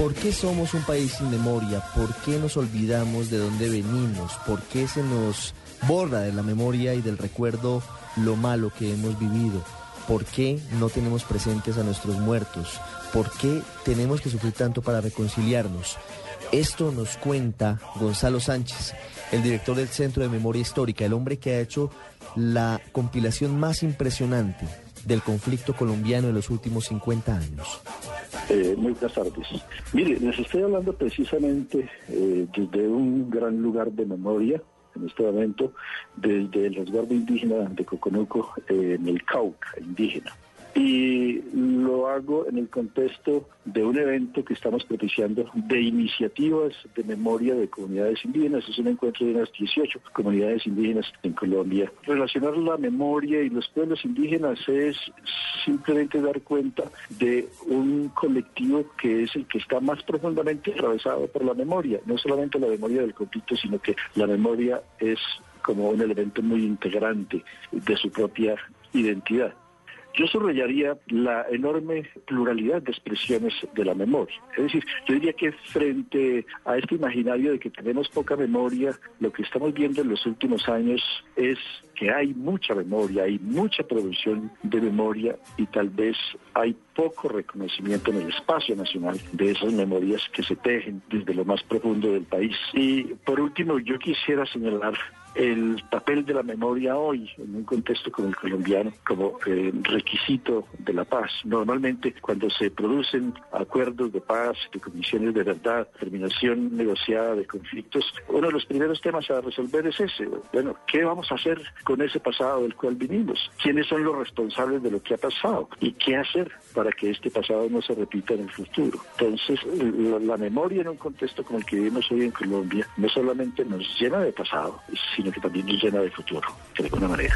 ¿Por qué somos un país sin memoria? ¿Por qué nos olvidamos de dónde venimos? ¿Por qué se nos borra de la memoria y del recuerdo lo malo que hemos vivido? ¿Por qué no tenemos presentes a nuestros muertos? ¿Por qué tenemos que sufrir tanto para reconciliarnos? Esto nos cuenta Gonzalo Sánchez, el director del Centro de Memoria Histórica, el hombre que ha hecho la compilación más impresionante del conflicto colombiano en los últimos 50 años. Eh, muy buenas tardes. Mire, les estoy hablando precisamente eh, desde un gran lugar de memoria, en este momento, desde el resguardo indígena de Coconuco, eh, en el Cauca indígena y lo hago en el contexto de un evento que estamos propiciando de iniciativas de memoria de comunidades indígenas. Es un encuentro de unas 18 comunidades indígenas en Colombia. Relacionar la memoria y los pueblos indígenas es simplemente dar cuenta de un colectivo que es el que está más profundamente atravesado por la memoria, no solamente la memoria del conflicto, sino que la memoria es como un elemento muy integrante de su propia identidad. Yo subrayaría la enorme pluralidad de expresiones de la memoria. Es decir, yo diría que frente a este imaginario de que tenemos poca memoria, lo que estamos viendo en los últimos años es que hay mucha memoria, hay mucha producción de memoria y tal vez hay poco reconocimiento en el espacio nacional de esas memorias que se tejen desde lo más profundo del país. Y por último, yo quisiera señalar el papel de la memoria hoy en un contexto como el colombiano como requisito de la paz. Normalmente cuando se producen acuerdos de paz, de comisiones de verdad, terminación negociada de conflictos, uno de los primeros temas a resolver es ese. Bueno, ¿qué vamos a hacer con ese pasado del cual vivimos? ¿Quiénes son los responsables de lo que ha pasado? ¿Y qué hacer para que este pasado no se repita en el futuro? Entonces, la, la memoria en un contexto como el que vivimos hoy en Colombia no solamente nos llena de pasado, sino que también nos llena de futuro, de alguna manera.